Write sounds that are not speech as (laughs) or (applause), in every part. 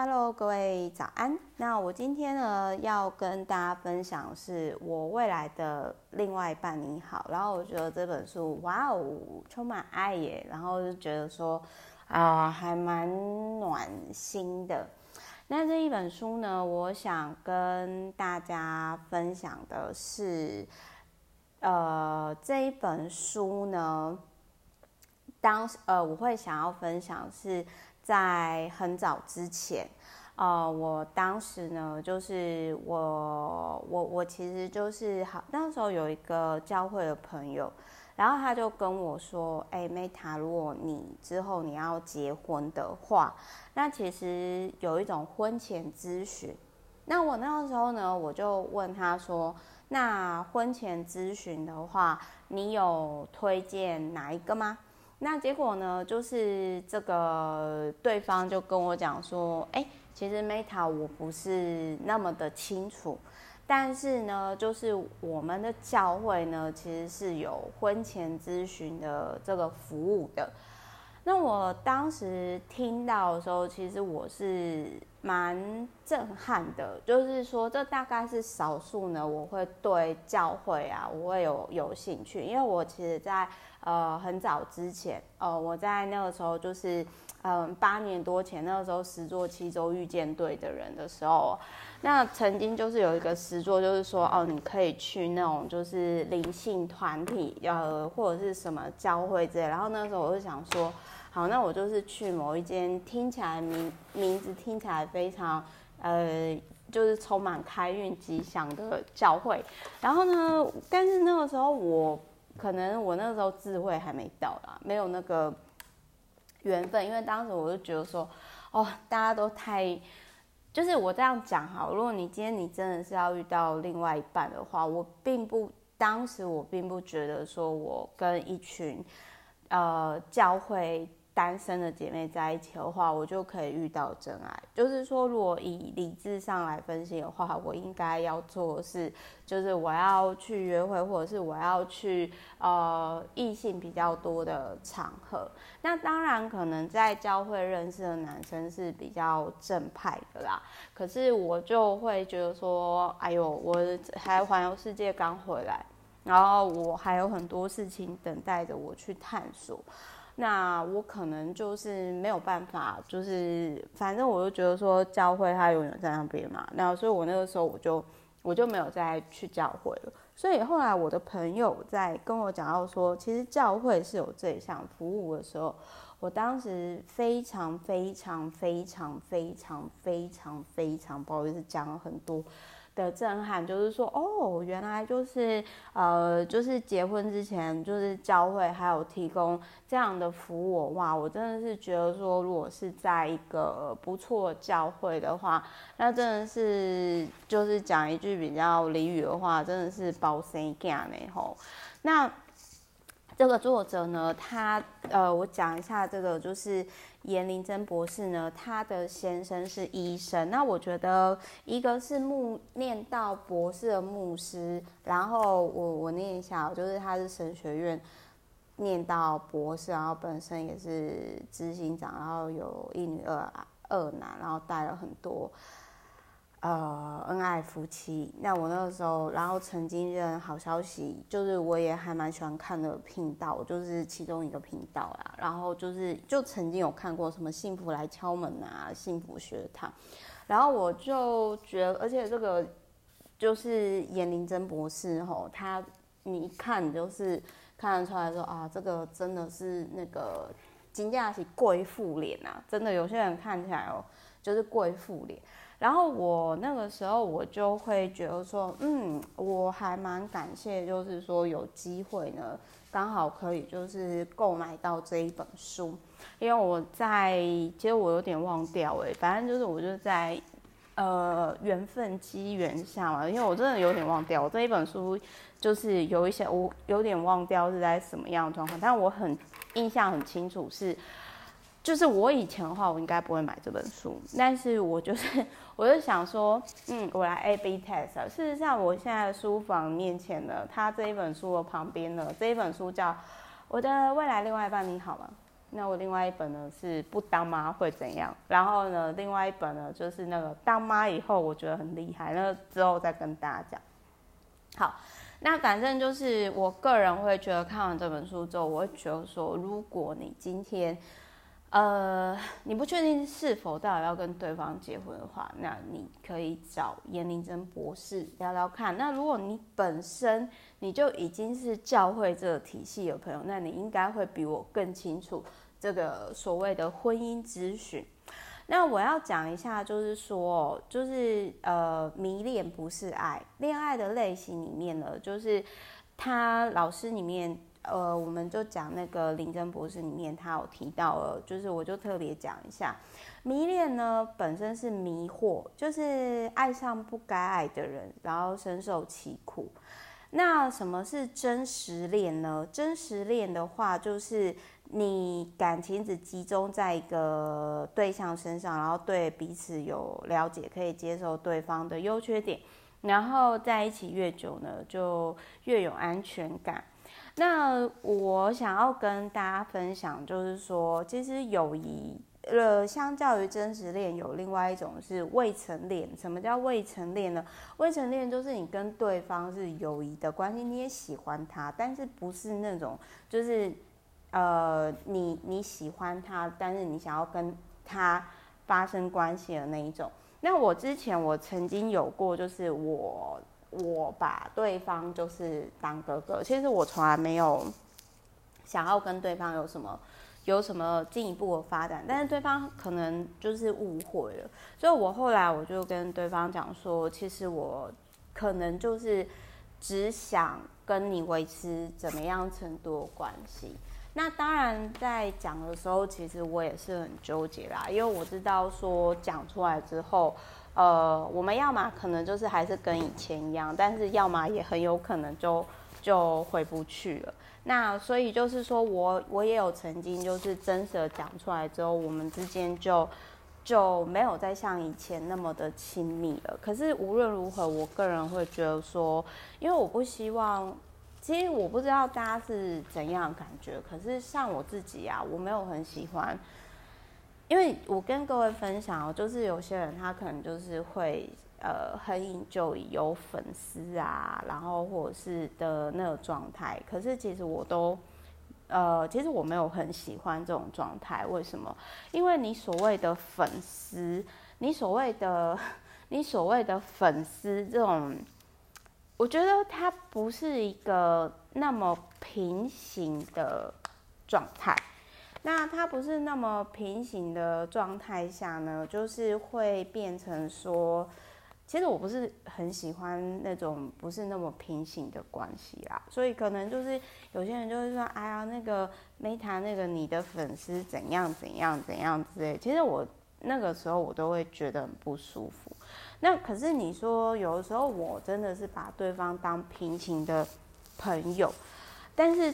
Hello，各位早安。那我今天呢要跟大家分享是我未来的另外一半你好。然后我觉得这本书哇哦，充满爱耶，然后就觉得说啊、还蛮暖心的。那这一本书呢，我想跟大家分享的是，呃，这一本书呢，当呃我会想要分享是。在很早之前，呃，我当时呢，就是我我我其实就是好，那时候有一个教会的朋友，然后他就跟我说：“哎，Meta，如果你之后你要结婚的话，那其实有一种婚前咨询。”那我那个时候呢，我就问他说：“那婚前咨询的话，你有推荐哪一个吗？”那结果呢，就是这个对方就跟我讲说，哎，其实 Meta 我不是那么的清楚，但是呢，就是我们的教会呢，其实是有婚前咨询的这个服务的。那我当时听到的时候，其实我是蛮震撼的，就是说这大概是少数呢，我会对教会啊，我会有有兴趣，因为我其实在呃很早之前，呃我在那个时候就是嗯、八年多前那个时候十座七周遇见对的人的时候，那曾经就是有一个十座，就是说哦你可以去那种就是灵性团体呃或者是什么教会之类，然后那个时候我就想说。好，那我就是去某一间听起来名名字听起来非常呃，就是充满开运吉祥的教会。然后呢，但是那个时候我可能我那个时候智慧还没到啦，没有那个缘分。因为当时我就觉得说，哦，大家都太，就是我这样讲哈，如果你今天你真的是要遇到另外一半的话，我并不当时我并不觉得说我跟一群呃教会。单身的姐妹在一起的话，我就可以遇到真爱。就是说，如果以理智上来分析的话，我应该要做的是，就是我要去约会，或者是我要去呃异性比较多的场合。那当然，可能在教会认识的男生是比较正派的啦。可是我就会觉得说，哎呦，我还环游世界刚回来，然后我还有很多事情等待着我去探索。那我可能就是没有办法，就是反正我就觉得说教会他永远在那边嘛，那所以我那个时候我就我就没有再去教会了。所以后来我的朋友在跟我讲到说，其实教会是有这项服务的时候，我当时非常非常非常非常非常非常不好意思讲了很多。的震撼就是说，哦，原来就是呃，就是结婚之前，就是教会还有提供这样的服务，哇，我真的是觉得说，如果是在一个不错教会的话，那真的是就是讲一句比较俚语的话，真的是包生囝呢吼。那这个作者呢，他呃，我讲一下这个就是。严玲珍博士呢，他的先生是医生。那我觉得一个是牧念到博士的牧师，然后我我念一下，就是他是神学院念到博士，然后本身也是执行长，然后有一女二二男，然后带了很多。呃，恩爱夫妻。那我那个时候，然后曾经认好消息，就是我也还蛮喜欢看的频道，就是其中一个频道啦。然后就是就曾经有看过什么幸福来敲门啊，幸福学堂。然后我就觉得，而且这个就是严玲珍博士吼，他你一看就是看得出来说啊，这个真的是那个金价是贵妇脸啊，真的有些人看起来哦，就是贵妇脸。然后我那个时候我就会觉得说，嗯，我还蛮感谢，就是说有机会呢，刚好可以就是购买到这一本书，因为我在其实我有点忘掉哎，反正就是我就在呃缘分机缘下嘛，因为我真的有点忘掉，我这一本书就是有一些我有点忘掉是在什么样的状况，但我很印象很清楚是。就是我以前的话，我应该不会买这本书，但是我就是，我就想说，嗯，我来 A/B test。事实上，我现在书房面前呢，他这一本书的旁边呢，这一本书叫《我的未来另外一半你好吗》。那我另外一本呢是不当妈会怎样？然后呢，另外一本呢就是那个当妈以后我觉得很厉害，那之后再跟大家讲。好，那反正就是我个人会觉得看完这本书之后，我会觉得说，如果你今天。呃，你不确定是否到底要跟对方结婚的话，那你可以找严玲珍博士聊聊看。那如果你本身你就已经是教会这个体系的朋友，那你应该会比我更清楚这个所谓的婚姻咨询。那我要讲一下，就是说，就是呃，迷恋不是爱，恋爱的类型里面呢，就是他老师里面。呃，我们就讲那个林珍博士里面，他有提到了，就是我就特别讲一下，迷恋呢本身是迷惑，就是爱上不该爱的人，然后深受其苦。那什么是真实恋呢？真实恋的话，就是你感情只集中在一个对象身上，然后对彼此有了解，可以接受对方的优缺点，然后在一起越久呢，就越有安全感。那我想要跟大家分享，就是说，其实友谊，呃，相较于真实恋，有另外一种是未成恋。什么叫未成恋呢？未成恋就是你跟对方是友谊的关系，你也喜欢他，但是不是那种，就是，呃，你你喜欢他，但是你想要跟他发生关系的那一种。那我之前我曾经有过，就是我。我把对方就是当哥哥，其实我从来没有想要跟对方有什么有什么进一步的发展，但是对方可能就是误会了，所以我后来我就跟对方讲说，其实我可能就是只想跟你维持怎么样程度的关系。那当然在讲的时候，其实我也是很纠结啦，因为我知道说讲出来之后。呃，我们要么可能就是还是跟以前一样，但是要么也很有可能就就回不去了。那所以就是说我我也有曾经就是真实的讲出来之后，我们之间就就没有再像以前那么的亲密了。可是无论如何，我个人会觉得说，因为我不希望，其实我不知道大家是怎样的感觉，可是像我自己啊，我没有很喜欢。因为我跟各位分享，就是有些人他可能就是会呃很 enjoy 有粉丝啊，然后或者是的那个状态。可是其实我都呃，其实我没有很喜欢这种状态。为什么？因为你所谓的粉丝，你所谓的 (laughs) 你所谓的粉丝这种，我觉得它不是一个那么平行的状态。那它不是那么平行的状态下呢，就是会变成说，其实我不是很喜欢那种不是那么平行的关系啦，所以可能就是有些人就会说，哎呀，那个 Meta 那个你的粉丝怎样怎样怎样之类，其实我那个时候我都会觉得很不舒服。那可是你说有的时候我真的是把对方当平行的朋友，但是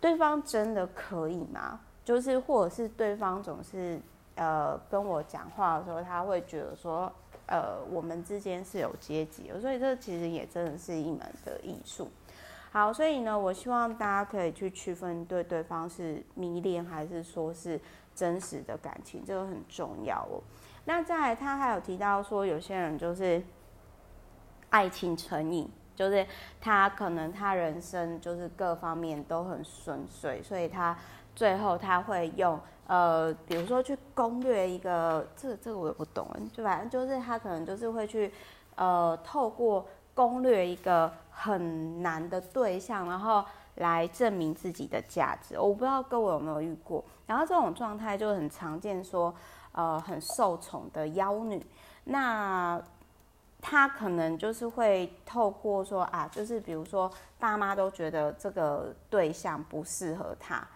对方真的可以吗？就是，或者是对方总是呃跟我讲话的时候，他会觉得说，呃，我们之间是有阶级，所以这其实也真的是一门的艺术。好，所以呢，我希望大家可以去区分对对方是迷恋还是说是真实的感情，这个很重要哦。那再，他还有提到说，有些人就是爱情成瘾，就是他可能他人生就是各方面都很顺遂，所以他。最后他会用呃，比如说去攻略一个，这这个我也不懂，就反正就是他可能就是会去呃，透过攻略一个很难的对象，然后来证明自己的价值。我不知道各位有没有遇过，然后这种状态就很常见，说呃很受宠的妖女，那他可能就是会透过说啊，就是比如说爸妈都觉得这个对象不适合他。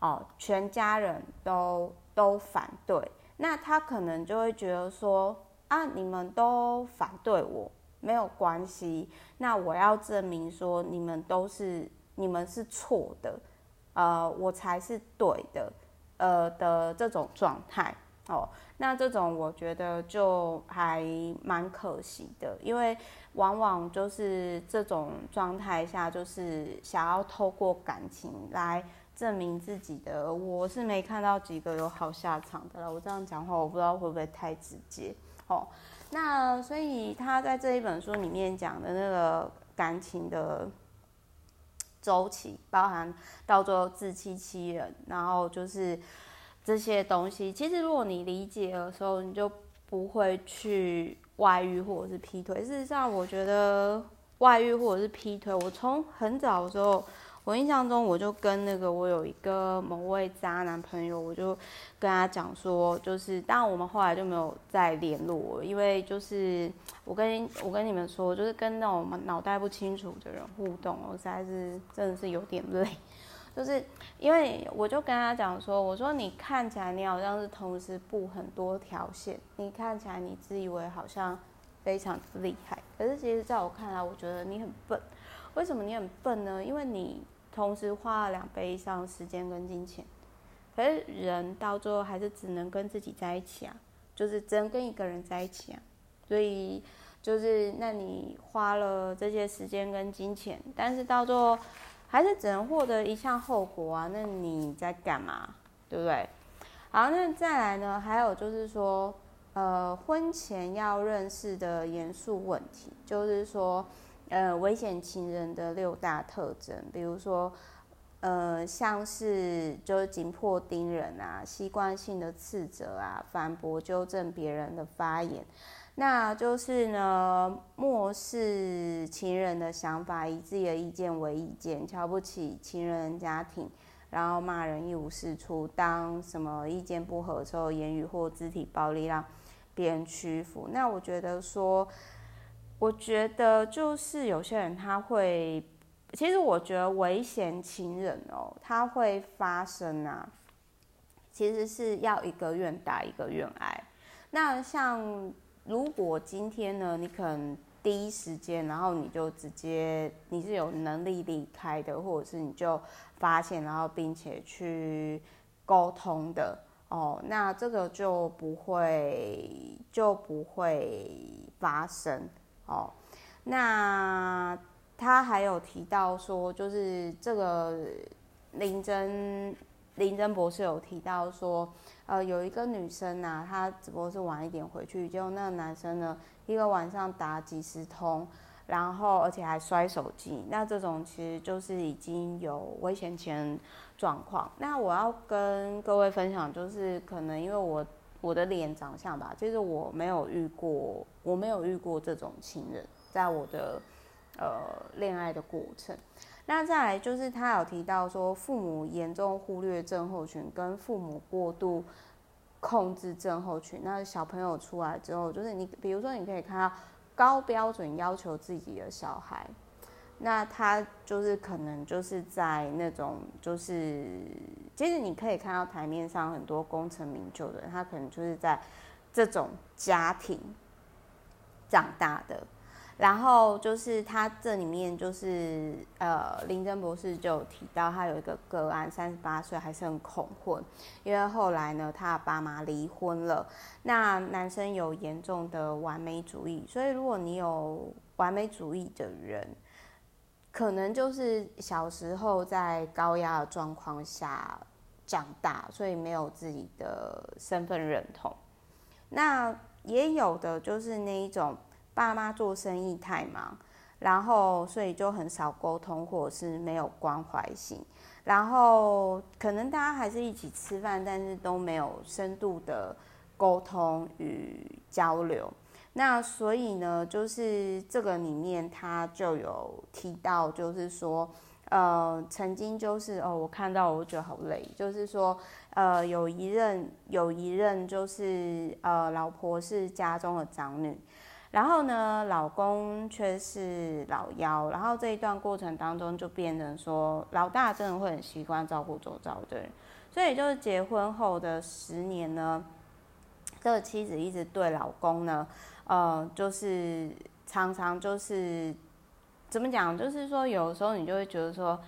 哦，全家人都都反对，那他可能就会觉得说啊，你们都反对我，没有关系，那我要证明说你们都是你们是错的，呃，我才是对的，呃的这种状态。哦，那这种我觉得就还蛮可惜的，因为往往就是这种状态下，就是想要透过感情来。证明自己的，我是没看到几个有好下场的了。我这样讲话，我不知道会不会太直接哦。那所以他在这一本书里面讲的那个感情的周期，包含到最后自欺欺人，然后就是这些东西。其实如果你理解的时候，你就不会去外遇或者是劈腿。事实上，我觉得外遇或者是劈腿，我从很早的时候。我印象中，我就跟那个我有一个某位渣男朋友，我就跟他讲说，就是当然我们后来就没有再联络，因为就是我跟我跟你们说，就是跟那种脑袋不清楚的人互动，我实在是真的是有点累，就是因为我就跟他讲说，我说你看起来你好像是同时布很多条线，你看起来你自以为好像非常厉害，可是其实在我看来，我觉得你很笨。为什么你很笨呢？因为你同时花了两倍以上时间跟金钱，可是人到最后还是只能跟自己在一起啊，就是只能跟一个人在一起啊。所以就是，那你花了这些时间跟金钱，但是到最后还是只能获得一项后果啊。那你在干嘛？对不对？好，那再来呢？还有就是说，呃，婚前要认识的严肃问题，就是说。呃，危险情人的六大特征，比如说，呃，像是就是紧迫盯人啊，习惯性的斥责啊，反驳纠正别人的发言，那就是呢，漠视情人的想法，以自己的意见为意见，瞧不起情人家庭，然后骂人一无是处，当什么意见不合的时候，言语或肢体暴力让别人屈服。那我觉得说。我觉得就是有些人他会，其实我觉得危险情人哦，他会发生啊，其实是要一个愿打一个愿挨。那像如果今天呢，你可能第一时间，然后你就直接你是有能力离开的，或者是你就发现，然后并且去沟通的哦，那这个就不会就不会发生。哦，那他还有提到说，就是这个林真林真博士有提到说，呃，有一个女生啊，她只不过是晚一点回去，结果那个男生呢，一个晚上打几十通，然后而且还摔手机，那这种其实就是已经有危险情人状况。那我要跟各位分享，就是可能因为我。我的脸长相吧，其实我没有遇过，我没有遇过这种情人，在我的呃恋爱的过程。那再来就是他有提到说，父母严重忽略症候群跟父母过度控制症候群。那小朋友出来之后，就是你比如说你可以看到高标准要求自己的小孩。那他就是可能就是在那种就是，其实你可以看到台面上很多功成名就的人，他可能就是在这种家庭长大的。然后就是他这里面就是呃，林真博士就提到，他有一个个案，三十八岁还是很恐婚，因为后来呢，他爸妈离婚了。那男生有严重的完美主义，所以如果你有完美主义的人。可能就是小时候在高压的状况下长大，所以没有自己的身份认同。那也有的就是那一种爸妈做生意太忙，然后所以就很少沟通，或者是没有关怀性。然后可能大家还是一起吃饭，但是都没有深度的沟通与交流。那所以呢，就是这个里面他就有提到，就是说，呃，曾经就是哦，我看到我觉得好累，就是说，呃，有一任有一任就是呃，老婆是家中的长女，然后呢，老公却是老幺，然后这一段过程当中就变成说，老大真的会很习惯照顾周遭的人，所以就是结婚后的十年呢，这个妻子一直对老公呢。呃，就是常常就是怎么讲，就是说有时候你就会觉得说，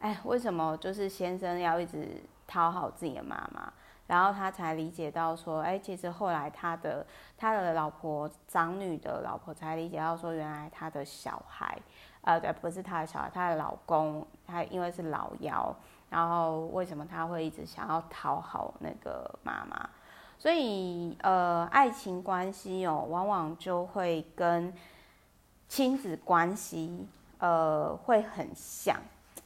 哎，为什么就是先生要一直讨好自己的妈妈，然后他才理解到说，哎，其实后来他的他的老婆长女的老婆才理解到说，原来他的小孩，呃，对，不是他的小孩，他的老公，他因为是老幺，然后为什么他会一直想要讨好那个妈妈？所以呃，爱情关系哦，往往就会跟亲子关系呃会很像。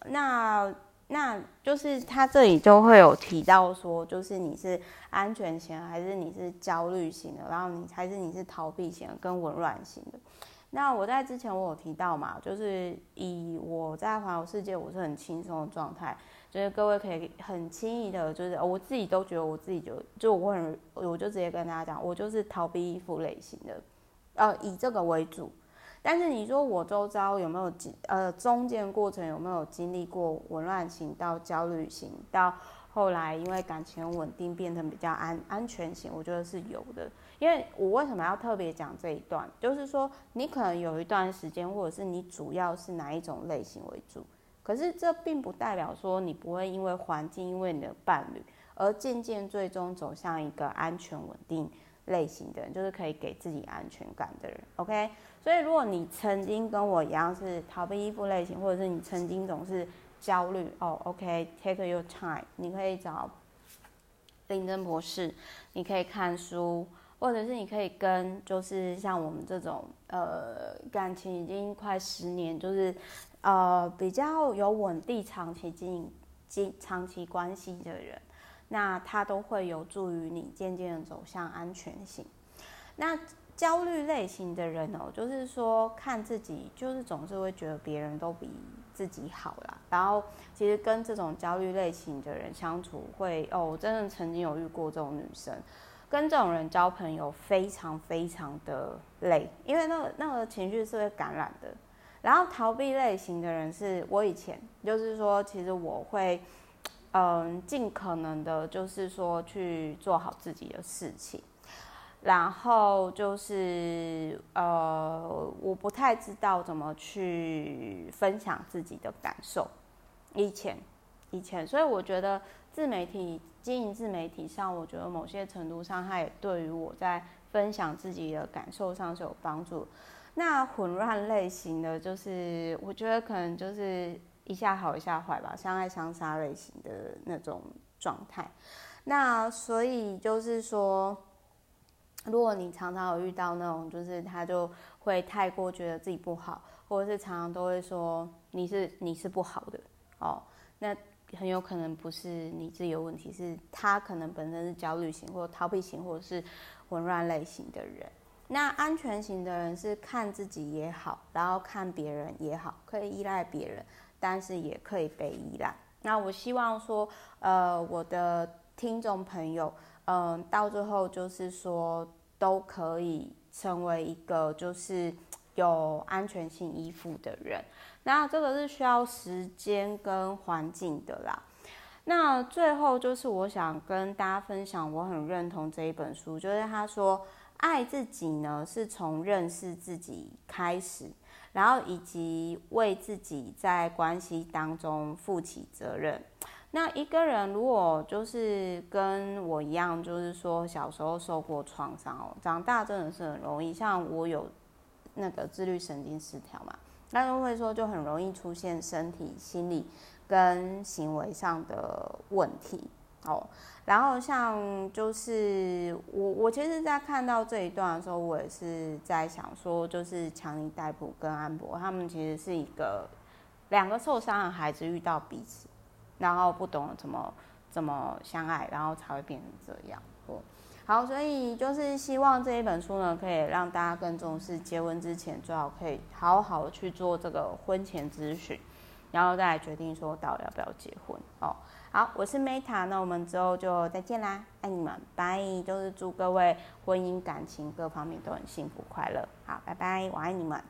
那那就是他这里就会有提到说，就是你是安全型还是你是焦虑型的，然后你还是你是逃避型跟紊乱型的。那我在之前我有提到嘛，就是以我在环游世界，我是很轻松的状态，就是各位可以很轻易的，就是我自己都觉得我自己就就我很我就直接跟大家讲，我就是逃避依附类型的，呃，以这个为主。但是你说我周遭有没有经呃中间过程有没有经历过紊乱型到焦虑型，到后来因为感情稳定变成比较安安全型，我觉得是有的。因为我为什么要特别讲这一段，就是说你可能有一段时间，或者是你主要是哪一种类型为主，可是这并不代表说你不会因为环境，因为你的伴侣而渐渐最终走向一个安全稳定类型的人，就是可以给自己安全感的人。OK。所以，如果你曾经跟我一样是逃避依附类型，或者是你曾经总是焦虑哦，OK，take your time，你可以找林真博士，你可以看书，或者是你可以跟就是像我们这种呃感情已经快十年，就是呃比较有稳定长期经营、经长期关系的人，那他都会有助于你渐渐的走向安全性。那焦虑类型的人哦，就是说看自己，就是总是会觉得别人都比自己好啦。然后其实跟这种焦虑类型的人相处会，会哦，我真的曾经有遇过这种女生，跟这种人交朋友非常非常的累，因为那个那个情绪是会感染的。然后逃避类型的人是我以前就是说，其实我会嗯尽可能的，就是说去做好自己的事情。然后就是呃，我不太知道怎么去分享自己的感受，以前，以前，所以我觉得自媒体经营自媒体上，我觉得某些程度上，它也对于我在分享自己的感受上是有帮助。那混乱类型的就是，我觉得可能就是一下好一下坏吧，相爱相杀类型的那种状态。那所以就是说。如果你常常有遇到那种，就是他就会太过觉得自己不好，或者是常常都会说你是你是不好的哦，那很有可能不是你自己有问题，是他可能本身是焦虑型或逃避型或者是混乱类型的人。那安全型的人是看自己也好，然后看别人也好，可以依赖别人，但是也可以被依赖。那我希望说，呃，我的听众朋友。嗯，到最后就是说都可以成为一个就是有安全性依附的人。那这个是需要时间跟环境的啦。那最后就是我想跟大家分享，我很认同这一本书，就是他说爱自己呢是从认识自己开始，然后以及为自己在关系当中负起责任。那一个人如果就是跟我一样，就是说小时候受过创伤哦，长大真的是很容易。像我有那个自律神经失调嘛，那就会说就很容易出现身体、心理跟行为上的问题哦。然后像就是我，我其实，在看到这一段的时候，我也是在想说，就是强尼戴普跟安博他们其实是一个两个受伤的孩子遇到彼此。然后不懂怎么怎么相爱，然后才会变成这样。好，所以就是希望这一本书呢，可以让大家更重视结婚之前，最好可以好好去做这个婚前咨询，然后再来决定说到底要不要结婚。哦，好，我是 Meta，那我们之后就再见啦，爱你们，拜。就是祝各位婚姻感情各方面都很幸福快乐。好，拜拜，我爱你们。